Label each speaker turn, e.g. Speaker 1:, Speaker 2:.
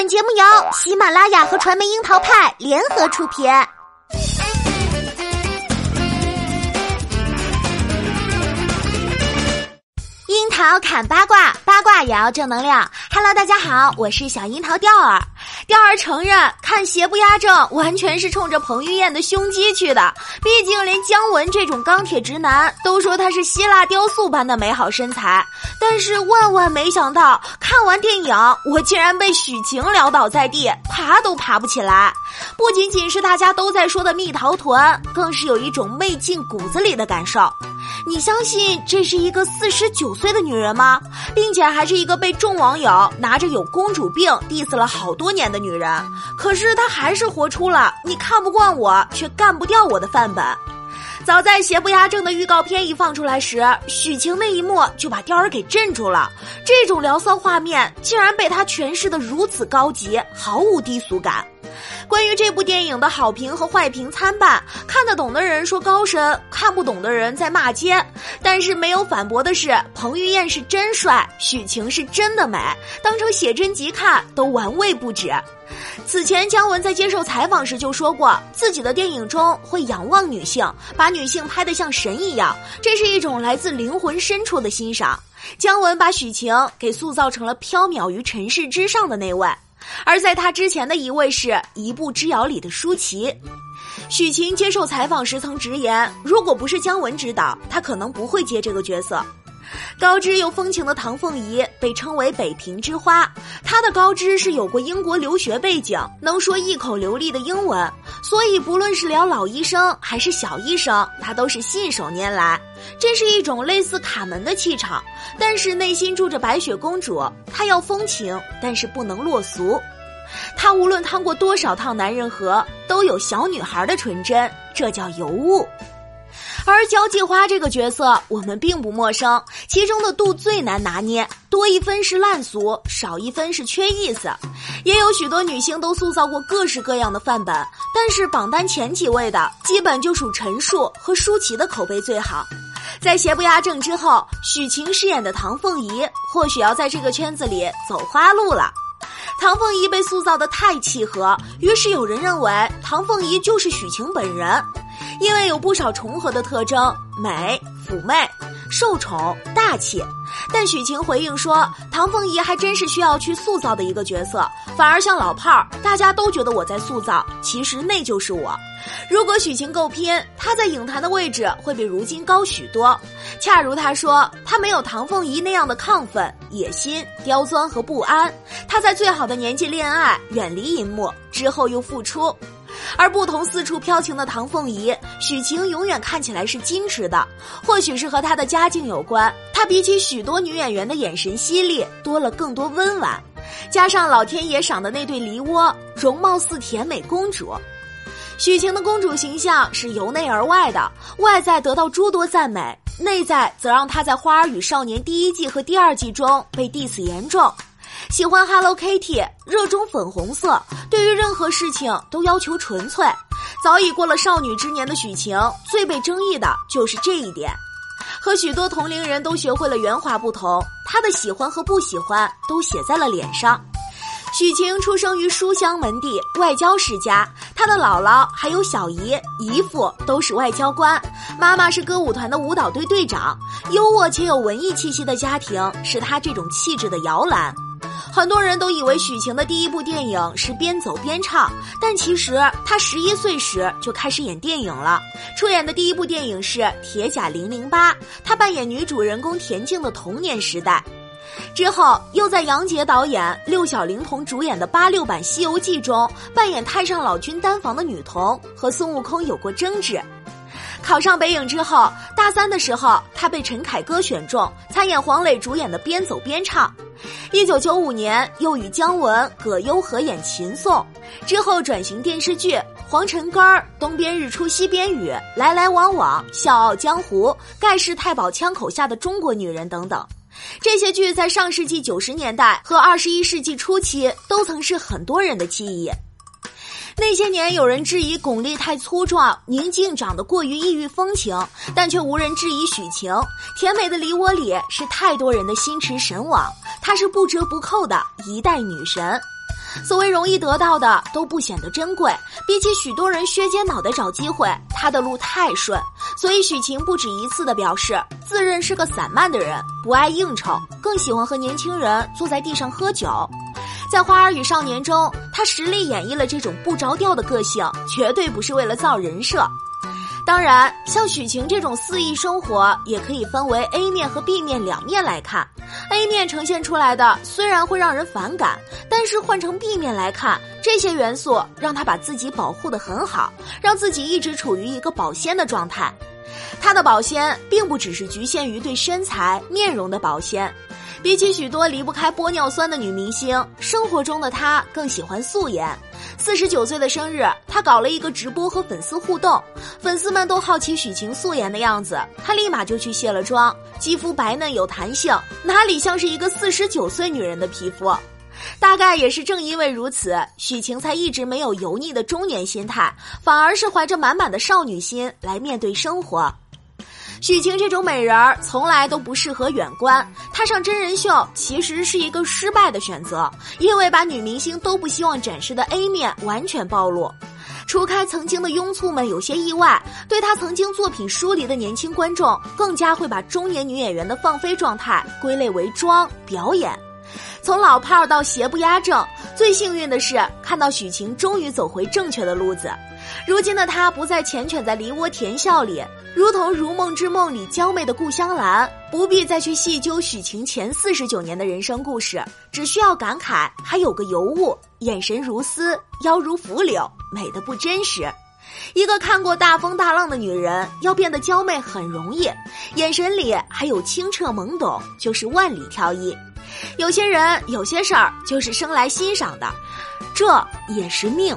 Speaker 1: 本节目由喜马拉雅和传媒樱桃派联合出品。桃砍八卦，八卦也要正能量。Hello，大家好，我是小樱桃钓儿。钓儿承认看邪不压正，完全是冲着彭于晏的胸肌去的。毕竟连姜文这种钢铁直男都说他是希腊雕塑般的美好身材。但是万万没想到，看完电影我竟然被许晴撂倒在地，爬都爬不起来。不仅仅是大家都在说的蜜桃臀，更是有一种媚进骨子里的感受。你相信这是一个四十九岁的女人吗？并且还是一个被众网友拿着有公主病 diss 了好多年的女人。可是她还是活出了你看不惯我却干不掉我的范本。早在邪不压正的预告片一放出来时，许晴那一幕就把钓儿给镇住了。这种聊骚画面竟然被她诠释的如此高级，毫无低俗感。关于这部电影的好评和坏评参半，看得懂的人说高深，看不懂的人在骂街。但是没有反驳的是，彭于晏是真帅，许晴是真的美，当成写真集看都玩味不止。此前，姜文在接受采访时就说过，自己的电影中会仰望女性，把女性拍得像神一样，这是一种来自灵魂深处的欣赏。姜文把许晴给塑造成了飘渺于尘世之上的那位。而在他之前的一位是《一步之遥》里的舒淇，许晴接受采访时曾直言，如果不是姜文指导，他可能不会接这个角色。高知又风情的唐凤仪被称为北平之花，她的高知是有过英国留学背景，能说一口流利的英文，所以不论是聊老医生还是小医生，她都是信手拈来。这是一种类似卡门的气场，但是内心住着白雪公主。她要风情，但是不能落俗。她无论趟过多少趟男人河，都有小女孩的纯真，这叫尤物。而交际花这个角色，我们并不陌生，其中的度最难拿捏，多一分是烂俗，少一分是缺意思。也有许多女星都塑造过各式各样的范本，但是榜单前几位的，基本就属陈数和舒淇的口碑最好。在邪不压正之后，许晴饰演的唐凤仪或许要在这个圈子里走花路了。唐凤仪被塑造的太契合，于是有人认为唐凤仪就是许晴本人。因为有不少重合的特征，美、妩媚、受宠、大气，但许晴回应说，唐凤仪还真是需要去塑造的一个角色，反而像老炮儿，大家都觉得我在塑造，其实那就是我。如果许晴够拼，她在影坛的位置会比如今高许多。恰如她说，她没有唐凤仪那样的亢奋、野心、刁钻和不安，她在最好的年纪恋爱，远离银幕，之后又复出。而不同四处飘情的唐凤仪，许晴永远看起来是矜持的，或许是和她的家境有关。她比起许多女演员的眼神犀利，多了更多温婉，加上老天爷赏的那对梨窝，容貌似甜美公主。许晴的公主形象是由内而外的，外在得到诸多赞美，内在则让她在《花儿与少年》第一季和第二季中被 diss 严重。喜欢 Hello Kitty，热衷粉红色，对于任何事情都要求纯粹。早已过了少女之年的许晴，最被争议的就是这一点。和许多同龄人都学会了圆滑不同，她的喜欢和不喜欢都写在了脸上。许晴出生于书香门第，外交世家，她的姥姥还有小姨、姨父都是外交官，妈妈是歌舞团的舞蹈队队长。优渥且有文艺气息的家庭，是她这种气质的摇篮。很多人都以为许晴的第一部电影是边走边唱，但其实她十一岁时就开始演电影了。出演的第一部电影是《铁甲零零八》，她扮演女主人公田静的童年时代。之后又在杨洁导演、六小龄童主演的八六版《西游记》中扮演太上老君丹房的女童，和孙悟空有过争执。考上北影之后，大三的时候，他被陈凯歌选中参演黄磊主演的《边走边唱》。一九九五年，又与姜文、葛优合演《秦颂》，之后转型电视剧《黄尘根儿》《东边日出西边雨》《来来往往》《笑傲江湖》《盖世太保枪口下的中国女人》等等。这些剧在上世纪九十年代和二十一世纪初期都曾是很多人的记忆。那些年，有人质疑巩俐太粗壮，宁静长得过于异域风情，但却无人质疑许晴甜美的梨窝里是太多人的心驰神往。她是不折不扣的一代女神。所谓容易得到的都不显得珍贵，比起许多人削尖脑袋找机会，她的路太顺。所以许晴不止一次的表示，自认是个散漫的人，不爱应酬，更喜欢和年轻人坐在地上喝酒。在《花儿与少年》中，他实力演绎了这种不着调的个性，绝对不是为了造人设。当然，像许晴这种肆意生活，也可以分为 A 面和 B 面两面来看。A 面呈现出来的虽然会让人反感，但是换成 B 面来看，这些元素让他把自己保护得很好，让自己一直处于一个保鲜的状态。他的保鲜并不只是局限于对身材、面容的保鲜。比起许多离不开玻尿酸的女明星，生活中的她更喜欢素颜。四十九岁的生日，她搞了一个直播和粉丝互动，粉丝们都好奇许晴素颜的样子，她立马就去卸了妆，肌肤白嫩有弹性，哪里像是一个四十九岁女人的皮肤？大概也是正因为如此，许晴才一直没有油腻的中年心态，反而是怀着满满的少女心来面对生活。许晴这种美人儿从来都不适合远观，她上真人秀其实是一个失败的选择，因为把女明星都不希望展示的 A 面完全暴露。除开曾经的拥簇们有些意外，对她曾经作品疏离的年轻观众，更加会把中年女演员的放飞状态归类为装表演。从老炮儿到邪不压正，最幸运的是看到许晴终于走回正确的路子。如今的她不再缱绻在梨涡甜笑里。如同《如梦之梦》里娇媚的顾香兰，不必再去细究许晴前四十九年的人生故事，只需要感慨还有个尤物，眼神如丝，腰如拂柳，美的不真实。一个看过大风大浪的女人，要变得娇媚很容易，眼神里还有清澈懵懂，就是万里挑一。有些人，有些事儿，就是生来欣赏的，这也是命。